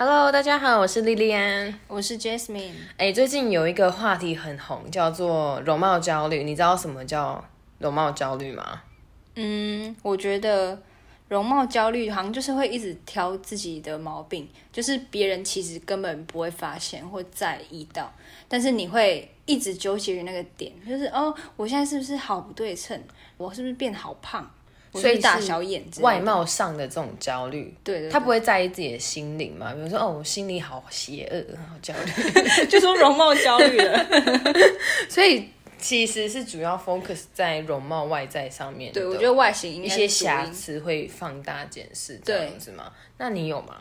Hello，大家好，我是莉莉安。我是 Jasmine。哎，最近有一个话题很红，叫做容貌焦虑。你知道什么叫容貌焦虑吗？嗯，我觉得容貌焦虑好像就是会一直挑自己的毛病，就是别人其实根本不会发现或在意到，但是你会一直纠结于那个点，就是哦，我现在是不是好不对称？我是不是变好胖？所以大小眼，外貌上的这种焦虑，对，他不会在意自己的心灵嘛？比如说，哦，我心里好邪恶，好焦虑，就说容貌焦虑了。所以其实是主要 focus 在容貌外在上面。对，我觉得外形一些瑕疵会放大检视这样子嘛？那你有吗？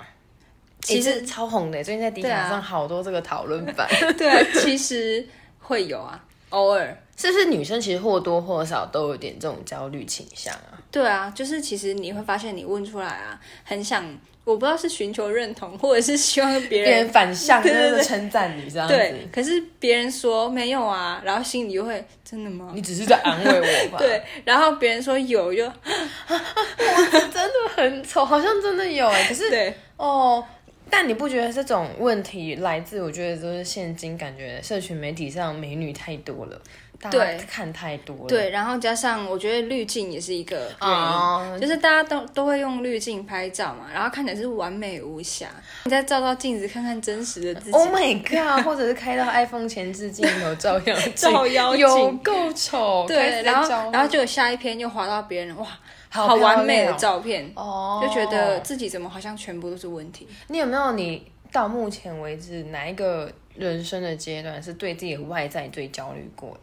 其实超红的，最近在 D 卡上好多这个讨论版。对，其实会有啊，偶尔。是不是女生其实或多或少都有点这种焦虑倾向啊？对啊，就是其实你会发现，你问出来啊，很想，我不知道是寻求认同，或者是希望别人别人反向 的称赞你这样子。对，可是别人说没有啊，然后心里就会真的吗？你只是在安慰我吧？对，然后别人说有，就 真的很丑，好像真的有哎。可是对哦。但你不觉得这种问题来自？我觉得都是现今感觉社群媒体上美女太多了，大家看太多了。对，然后加上我觉得滤镜也是一个原因，就是大家都都会用滤镜拍照嘛，然后看起来是完美无瑕。你再照照镜子看看真实的自己，Oh my god！或者是开到 iPhone 前置镜头照样照妖有够丑。对，然后然后就有下一篇又滑到别人，哇！好完美的照片，哦，就觉得自己怎么好像全部都是问题。你有没有你到目前为止哪一个人生的阶段是对自己的外在最焦虑过？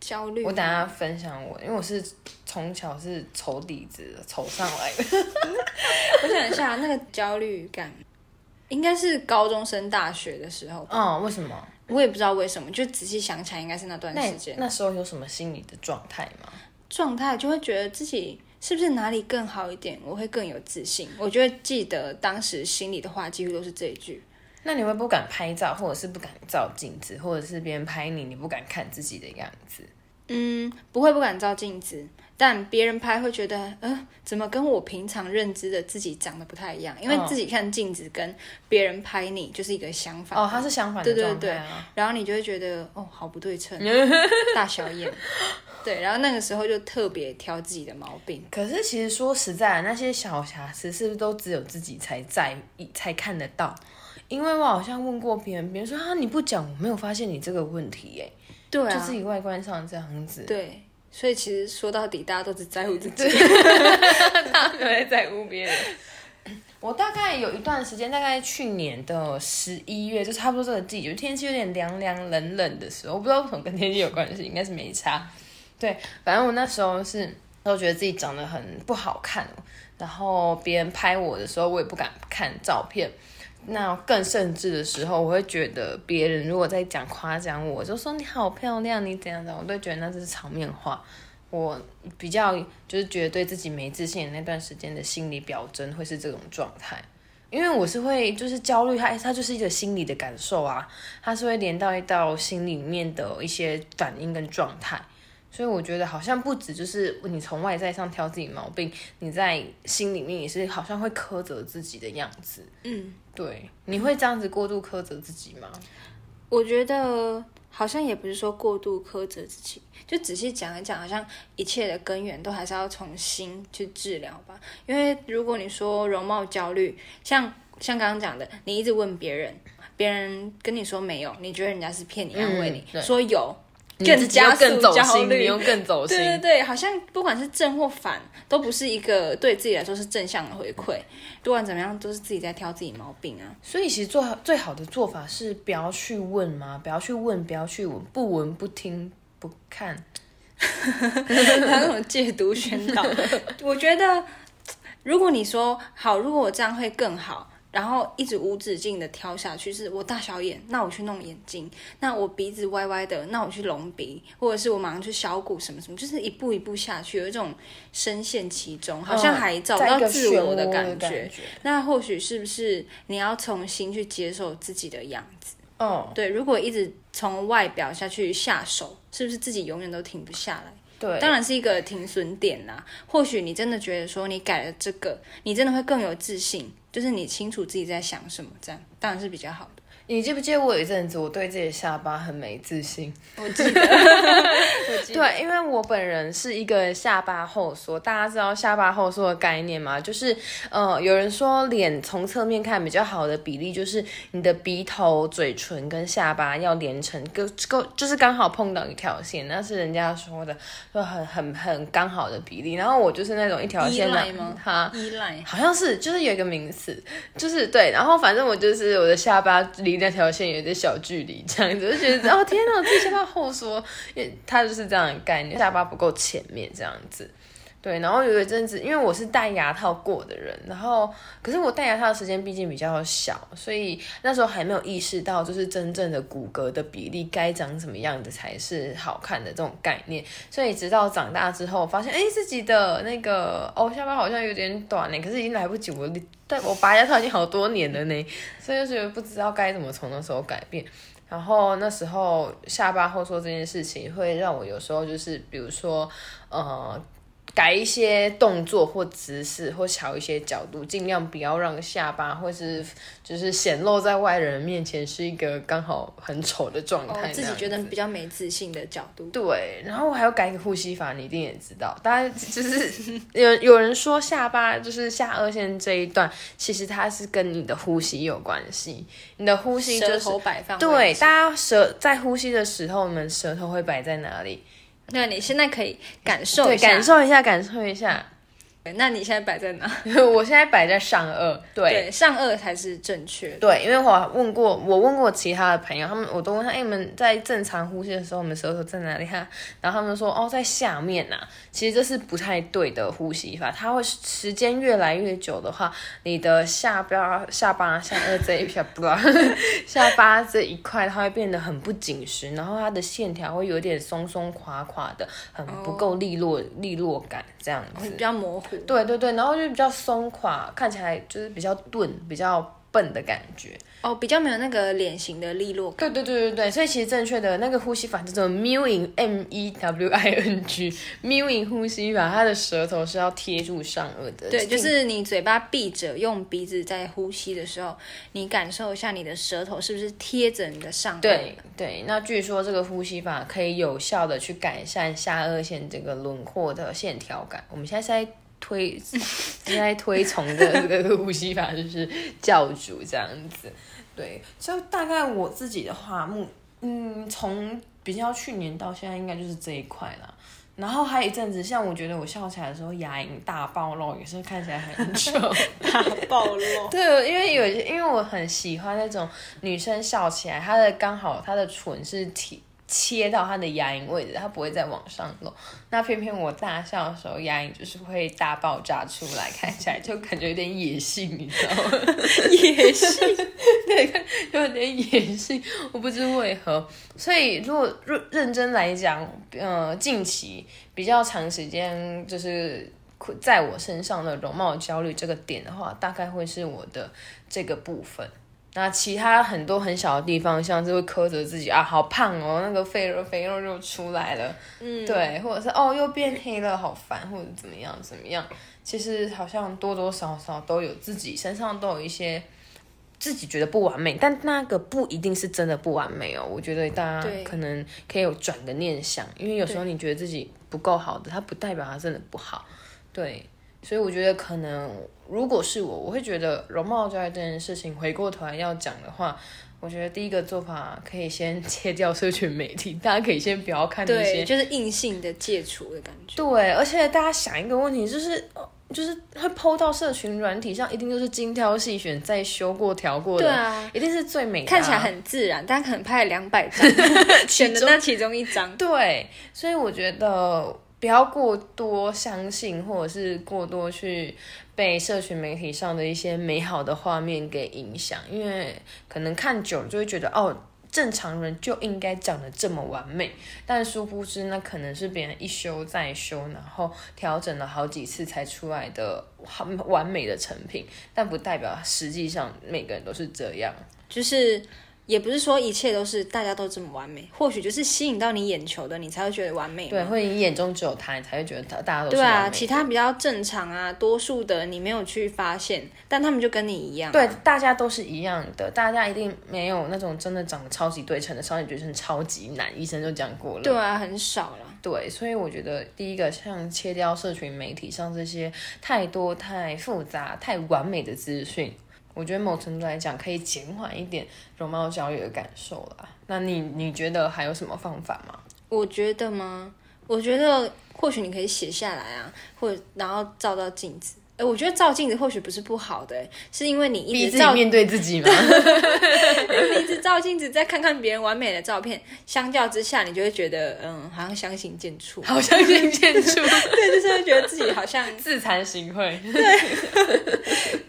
焦虑？我等下分享我，因为我是从小是丑底子丑上来的。我想一下，那个焦虑感应该是高中升大学的时候。嗯，为什么？我也不知道为什么，就仔细想起来，应该是那段时间。那时候有什么心理的状态吗？状态就会觉得自己。是不是哪里更好一点，我会更有自信？我就会记得当时心里的话，几乎都是这一句。那你会不敢拍照，或者是不敢照镜子，或者是别人拍你，你不敢看自己的样子？嗯，不会不敢照镜子，但别人拍会觉得，呃，怎么跟我平常认知的自己长得不太一样？因为自己看镜子跟别人拍你就是一个相反。哦，它是相反的状态啊。然后你就会觉得，哦，好不对称，大小眼。对，然后那个时候就特别挑自己的毛病。可是其实说实在，那些小瑕疵是不是都只有自己才在意、才看得到？因为我好像问过别人，别人说啊，你不讲，我没有发现你这个问题耶。对啊，就自己外观上这样子。对，所以其实说到底，大家都只在乎自己，他没有在乎别人。我大概有一段时间，大概去年的十一月，就差不多这个季节，天气有点凉凉冷冷的时候，我不知道为什么跟天气有关系，应该是没差。对，反正我那时候是都觉得自己长得很不好看，然后别人拍我的时候，我也不敢看照片。那更甚至的时候，我会觉得别人如果在讲夸奖我，就说你好漂亮，你怎样怎样，我都觉得那只是场面话。我比较就是觉得对自己没自信的那段时间的心理表征会是这种状态，因为我是会就是焦虑，它它就是一个心理的感受啊，它是会连到一到心里面的一些反应跟状态。所以我觉得好像不止就是你从外在上挑自己毛病，你在心里面也是好像会苛责自己的样子。嗯，对，你会这样子过度苛责自己吗？我觉得好像也不是说过度苛责自己，就仔细讲一讲，好像一切的根源都还是要从心去治疗吧。因为如果你说容貌焦虑，像像刚刚讲的，你一直问别人，别人跟你说没有，你觉得人家是骗你，安慰你说有。更加更走心，你用更走心。对对对，好像不管是正或反，都不是一个对自己来说是正向的回馈。不管怎么样，都是自己在挑自己毛病啊。所以其实做最好的做法是不要去问嘛？不要去问，不要去闻，不闻不听不看。他那种戒毒宣导，我觉得，如果你说好，如果我这样会更好。然后一直无止境的挑下去，是我大小眼，那我去弄眼睛；那我鼻子歪歪的，那我去隆鼻，或者是我马上去削骨什么什么，就是一步一步下去，有一种深陷其中，好像还找不到自我的感觉。那或许是不是你要重新去接受自己的样子？哦，对，如果一直从外表下去下手，是不是自己永远都停不下来？对，当然是一个停损点啦。或许你真的觉得说你改了这个，你真的会更有自信，就是你清楚自己在想什么，这样当然是比较好的。你记不记得我有一阵子我对自己的下巴很没自信？我记得，我记得对，因为我本人是一个下巴后缩，大家知道下巴后缩的概念吗？就是呃，有人说脸从侧面看比较好的比例，就是你的鼻头、嘴唇跟下巴要连成个够，就是刚好碰到一条线，那是人家说的，就很很很刚好的比例。然后我就是那种一条线赖吗？哈。依赖。好像是，就是有一个名词，就是对，然后反正我就是我的下巴离那条线有点小距离，这样子就觉得哦天哪，我自己下巴后缩，因为它就是这样的概念，下巴不够前面这样子。对，然后有一阵子，因为我是戴牙套过的人，然后可是我戴牙套的时间毕竟比较小，所以那时候还没有意识到，就是真正的骨骼的比例该长什么样子才是好看的这种概念。所以直到长大之后，发现哎自己的那个哦下巴好像有点短呢，可是已经来不及，我但我拔牙套已经好多年了呢，所以就觉得不知道该怎么从那时候改变。然后那时候下巴后缩这件事情，会让我有时候就是比如说呃。改一些动作或姿势，或调一些角度，尽量不要让下巴或是就是显露在外人面前是一个刚好很丑的状态、哦，自己觉得比较没自信的角度。对，然后我还要改一个呼吸法，你一定也知道。大家就是 有有人说下巴就是下颚线这一段，其实它是跟你的呼吸有关系。你的呼吸就是舌头摆放对，大家舌在呼吸的时候，你们舌头会摆在哪里？那你现在可以感受，一下，感受一下，感受一下。那你现在摆在哪？我现在摆在上颚，对对，上颚才是正确。对，因为我问过，我问过其他的朋友，他们我都问他，哎，你们在正常呼吸的时候，我们舌头在哪里哈？然后他们说，哦，在下面呐。其实这是不太对的呼吸法，它会时间越来越久的话，你的下巴、下巴、下颚这一片，不，下巴这一块，它会变得很不紧实，然后它的线条会有点松松垮垮的，很不够利落、利落感这样子，比较模糊。对对对，然后就比较松垮，看起来就是比较钝、比较笨的感觉。哦，比较没有那个脸型的利落感。对对对对对，所以其实正确的那个呼吸法叫做 mewing m e w i n g mewing 呼吸法，它的舌头是要贴住上颚的。对，就是你嘴巴闭着，用鼻子在呼吸的时候，你感受一下你的舌头是不是贴着你的上颚。对对，那据说这个呼吸法可以有效的去改善下颚线这个轮廓的线条感。我们现在在。推 现在推崇的这个呼吸法就是教主这样子，对，就大概我自己的话，目嗯，从比较去年到现在，应该就是这一块啦。然后还有一阵子，像我觉得我笑起来的时候，牙龈大暴露，也是看起来很 丑，大暴露。对，因为有因为我很喜欢那种女生笑起来，她的刚好她的唇是贴。切到它的牙龈位置，它不会再往上露。那偏偏我大笑的时候，牙龈就是会大爆炸出来，看起来就感觉有点野性，你知道吗？野性，对，有点野性，我不知为何。所以如果认认真来讲，呃，近期比较长时间就是在我身上的容貌焦虑这个点的话，大概会是我的这个部分。那其他很多很小的地方，像是会苛责自己啊，好胖哦，那个肥肉肥肉就出来了，嗯，对，或者是哦又变黑了，好烦，或者怎么样怎么样，其实好像多多少少都有自己身上都有一些自己觉得不完美，但那个不一定是真的不完美哦。我觉得大家可能可以有转个念想，因为有时候你觉得自己不够好的，它不代表它真的不好，对。所以我觉得可能，如果是我，我会觉得容貌焦虑这件事情，回过头来要讲的话，我觉得第一个做法可以先切掉社群媒体，大家可以先不要看那些，就是硬性的戒除的感觉。对，而且大家想一个问题，就是就是会抛到社群软体上，一定都是精挑细选、再修过、调过的，对啊，一定是最美，看起来很自然，但可能拍了两百张，选的那其中一张。对，所以我觉得。不要过多相信，或者是过多去被社群媒体上的一些美好的画面给影响，因为可能看久了就会觉得，哦，正常人就应该长得这么完美，但殊不知那可能是别人一修再修，然后调整了好几次才出来的很完美的成品，但不代表实际上每个人都是这样，就是。也不是说一切都是大家都这么完美，或许就是吸引到你眼球的，你才会觉得完美对，或者你眼中只有他，你才会觉得他大家都是对啊，其他比较正常啊，多数的你没有去发现，但他们就跟你一样。对，大家都是一样的，大家一定没有那种真的长得超级对称的少女绝症超级难，医生就讲过了。对啊，很少了。对，所以我觉得第一个像切掉社群媒体上这些太多、太复杂、太完美的资讯，我觉得某程度来讲可以减缓一点容貌焦虑的感受啦。那你你觉得还有什么方法吗？我觉得吗？我觉得或许你可以写下来啊，或者然后照照镜子。哎，我觉得照镜子或许不是不好的，是因为你一逼直照面对自己吗？你一直照镜子，再看看别人完美的照片，相较之下，你就会觉得，嗯，好像相形见绌。好相形见绌 对，就是会觉得自己好像 自惭形秽。对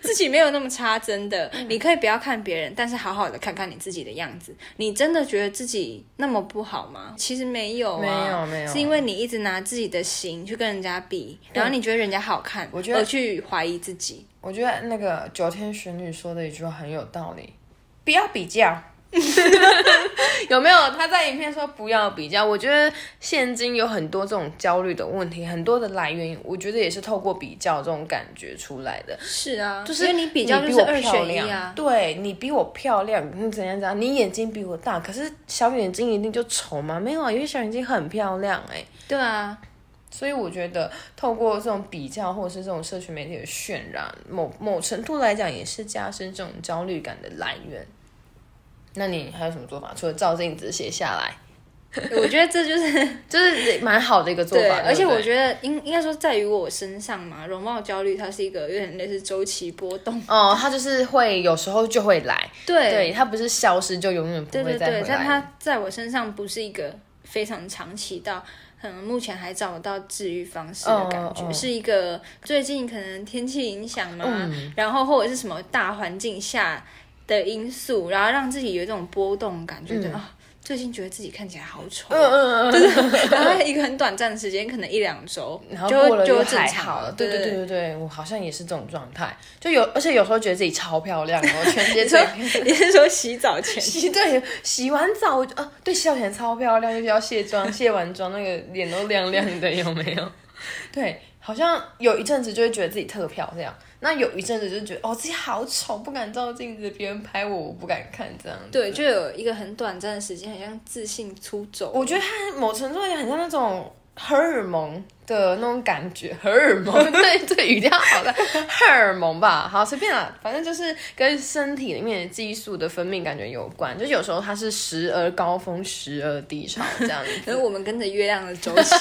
自己没有那么差，真的。你可以不要看别人，但是好好的看看你自己的样子。你真的觉得自己那么不好吗？其实没有、啊，没有没有是因为你一直拿自己的形去跟人家比，然后你觉得人家好看，我觉得而去怀疑自己。我觉得那个九天玄女说的一句话很有道理，不要比较。有没有他在影片说不要比较？我觉得现今有很多这种焦虑的问题，很多的来源，我觉得也是透过比较这种感觉出来的。是啊，就是你比较就比我是二漂亮选一啊。对你比我漂亮，你怎样怎样？你眼睛比我大，可是小眼睛一定就丑吗？没有啊，有些小眼睛很漂亮哎、对啊，所以我觉得透过这种比较，或者是这种社群媒体的渲染，某某程度来讲，也是加深这种焦虑感的来源。那你还有什么做法？除了照镜子写下来，我觉得这就是 就是蛮好的一个做对，法。而且我，觉得应应该说在于我身上嘛，容貌焦虑它是一个有点类似周期波动。哦，它就是会有时候就会来，对对，它不是消失就永远不对对对，会再回来。但它在我身上不是一个非常长期到，可能目前还找不到治愈方式的感觉，是一个最近可能天气影响嘛，嗯。然后或者是什么大环境下的因素，然后让自己有一种波动感，觉得啊、最近觉得自己看起来好丑，嗯嗯嗯，然后一个很短暂的时间，可能一两周，然后就过了就还好常了，对对对对对对，我好像也是这种状态，就有，而且有时候觉得自己超漂亮，然后全 世界你说最你是说洗澡前？洗对洗完澡，我就啊，对，洗澡前超漂亮，就是要卸妆，卸完妆那个脸都亮亮的，有没有？对，好像有一阵子就会觉得自己特漂亮，那有一阵子就觉得哦自己好丑，不敢照镜子，别人拍我我不敢看这样子。对，就有一个很短暂的时间，很像自信出走。我觉得它某程度也很像那种荷尔蒙的那种感觉，荷尔蒙，对，这个语调好的。荷尔蒙吧，好随便啦，反正就是跟身体里面的激素的分泌感觉有关，就有时候它是时而高峰，时而低潮这样子，可是我们跟着月亮的周期。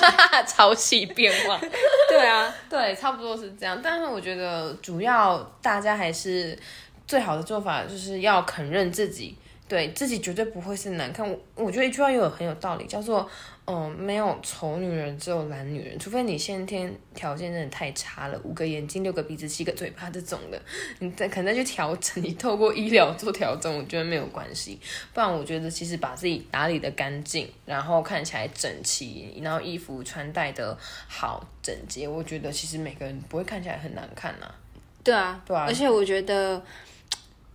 潮汐变化，对啊，对，差不多是这样。但是我觉得主要大家还是最好的做法就是要肯认自己，对自己绝对不会是难看。我我觉得一句话又有很有道理，叫做嗯，没有丑女人，只有懒女人。除非你先天条件真的太差了，五个眼睛、六个鼻子、七个嘴巴这种的，你再可能再去调整，你透过医疗做调整，我觉得没有关系。不然我觉得其实把自己打理的干净，然后看起来整齐，然后衣服穿戴的好整洁，我觉得其实每个人不会看起来很难看呐、对啊，对啊而且我觉得，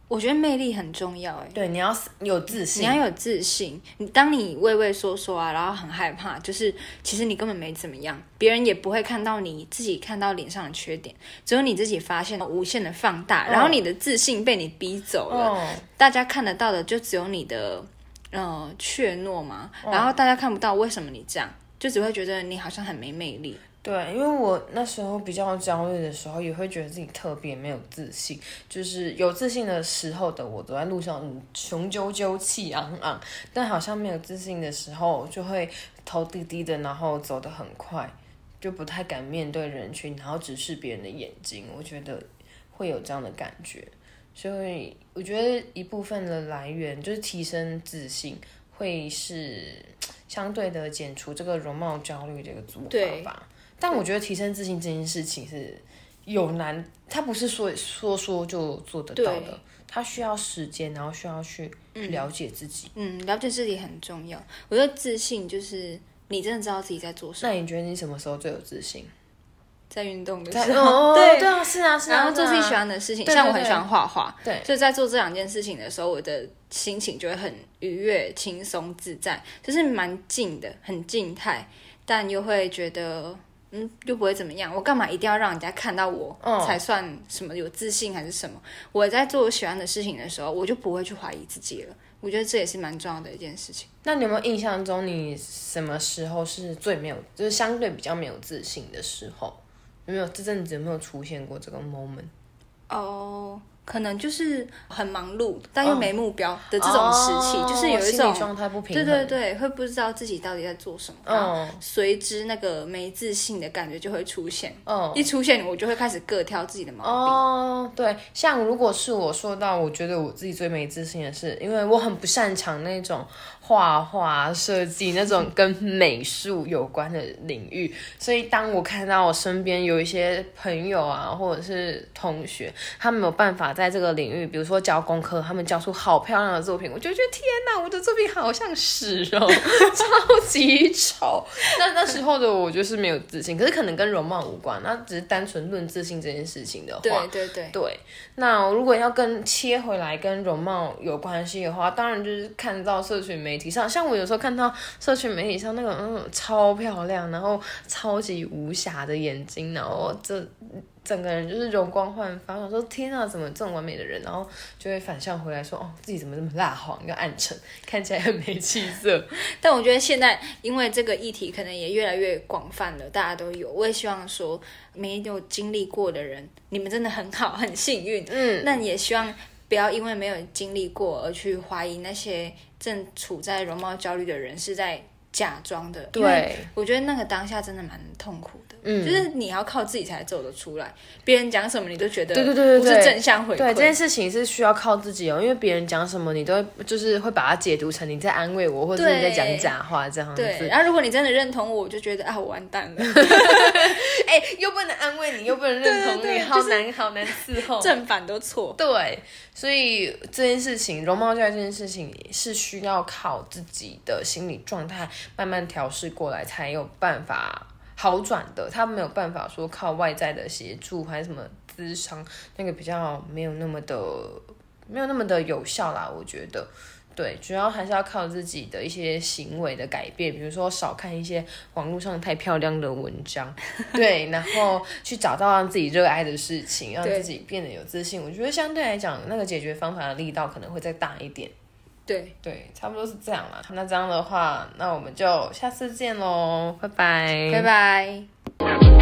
我觉得魅力很重要哎。对，你要有自信。你要，有自信，你当你畏畏缩缩啊，然后很害怕，就是其实你根本没怎么样，别人也不会看到你自己看到脸上的缺点，只有你自己发现无限的放大，然后你的自信被你逼走了，哦，大家看得到的就只有你的呃怯懦嘛，然后大家看不到为什么你这样，就只会觉得你好像很没魅力。对，因为我那时候比较焦虑的时候，也会觉得自己特别没有自信。就是有自信的时候的我，走在路上，雄赳赳、气昂昂；但好像没有自信的时候，就会头低低的，然后走得很快，就不太敢面对人群，然后直视别人的眼睛。我觉得会有这样的感觉，所以我觉得一部分的来源就是提升自信，会是相对的减除这个容貌焦虑的一个做对法吧。但我觉得提升自信这件事情是有难，它不是说说说就做得到的，它需要时间，然后需要去了解自己。嗯，了解自己很重要。我觉得自信就是你真的知道自己在做什么。那你觉得你什么时候最有自信？在运动的在时候，哦，对对啊，是啊，是啊，然后做自己喜欢，的事情，像我很喜欢画画，对所以在做这两件事情的时候，我的心情就会很愉悦、轻松、自在，就是蛮静的，很静态，但又会觉得。嗯，又不会怎么样。我干嘛一定要让人家看到我、嗯才算什么有自信还是什么？我在做我喜欢的事情的时候，我就不会去怀疑自己了。我觉得这也是蛮重要的一件事情。那你有没有印象中，你什么时候是最没有，就是相对比较没有自信的时候？有没有这阵子有没有出现过这个 moment？哦，可能就是很忙碌，但又没目标的这种时期，哦就是有一种状态不平对衡。对对，会不知道自己到底在做什么，嗯随之那个没自信的感觉就会出现。嗯。一出现，我就会开始各挑自己的毛病。哦，对，像如果是我说到，我觉得我自己最没自信的是，因为我很不擅长那种画画、设计那种跟美术有关的领域，所以当我看到我身边有一些朋友啊，或者是同学，他们有办法在这个领域，比如说教功课，他们教出好漂亮的作品，我就觉得天哪，我的作品好像屎哦，超级丑。那那时候的我就是没有自信，可是可能跟容貌无关，那只是单纯论自信这件事情的话，对对对，对，那如果要跟切回来跟容貌有关系的话，当然就是看到社群媒体上，像我有时候看到社群媒体上那个嗯超漂亮，然后超级无瑕的眼睛，然后这整个人就是容光焕发，我说天啊，怎么这么完美的人？然后就会反向回来说，哦，自己怎么这么蜡黄又暗沉，看起来很没气色。但我觉得现在因为这个议题可能也越来越广泛了，大家都有。我也希望说，没有经历过的人，你们真的很好，很幸运。嗯，那也希望不要因为没有经历过而去怀疑那些正处在容貌焦虑的人是在假装的。因为对，我觉得那个当下真的蛮痛苦的。嗯就是你要靠自己才走得出来，别人讲什么你都觉得对对对对不是正向回馈。对这件事情是需要靠自己哦，因为别人讲什么，你都会就是会把它解读成你在安慰我，或者是你在讲假话这样子。对，然后如果你真的认同我，我就觉得啊，我完蛋了，哎、又不能安慰你，又不能认同你，对对对好难好难伺候。正反都错。对，所以这件事情，容貌焦虑这件事情是需要靠自己的心理状态慢慢调试过来，才有办法好转的。他没有办法说靠外在的协助还是什么咨商，那个比较没有那么的没有那么的有效啦，我觉得。对，主要还是要靠自己的一些行为的改变，比如说少看一些网络上太漂亮的文章，对，然后去找到让自己热爱的事情，让自己变得有自信。我觉得相对来讲，那个解决方法的力道可能会再大一点。对，对，差不多是这样啦。那这样的话，那我们就下次见喽，拜拜，拜拜。